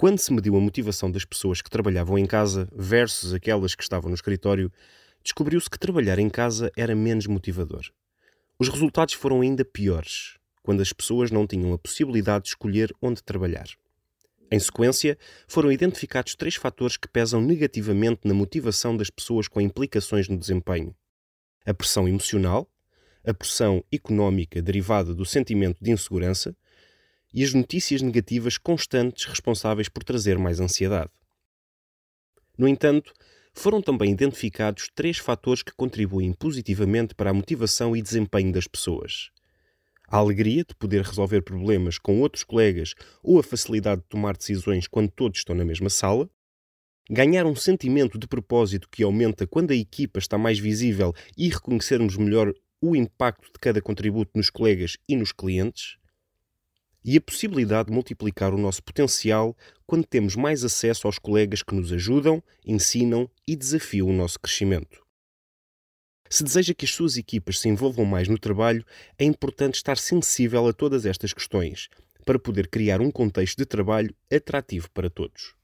Quando se mediu a motivação das pessoas que trabalhavam em casa versus aquelas que estavam no escritório, descobriu-se que trabalhar em casa era menos motivador. Os resultados foram ainda piores, quando as pessoas não tinham a possibilidade de escolher onde trabalhar. Em sequência, foram identificados três fatores que pesam negativamente na motivação das pessoas com implicações no desempenho: a pressão emocional, a pressão económica derivada do sentimento de insegurança e as notícias negativas constantes responsáveis por trazer mais ansiedade. No entanto, foram também identificados três fatores que contribuem positivamente para a motivação e desempenho das pessoas: a alegria de poder resolver problemas com outros colegas ou a facilidade de tomar decisões quando todos estão na mesma sala, ganhar um sentimento de propósito que aumenta quando a equipa está mais visível e reconhecermos melhor o impacto de cada contributo nos colegas e nos clientes, e a possibilidade de multiplicar o nosso potencial quando temos mais acesso aos colegas que nos ajudam, ensinam e desafiam o nosso crescimento. Se deseja que as suas equipas se envolvam mais no trabalho, é importante estar sensível a todas estas questões para poder criar um contexto de trabalho atrativo para todos.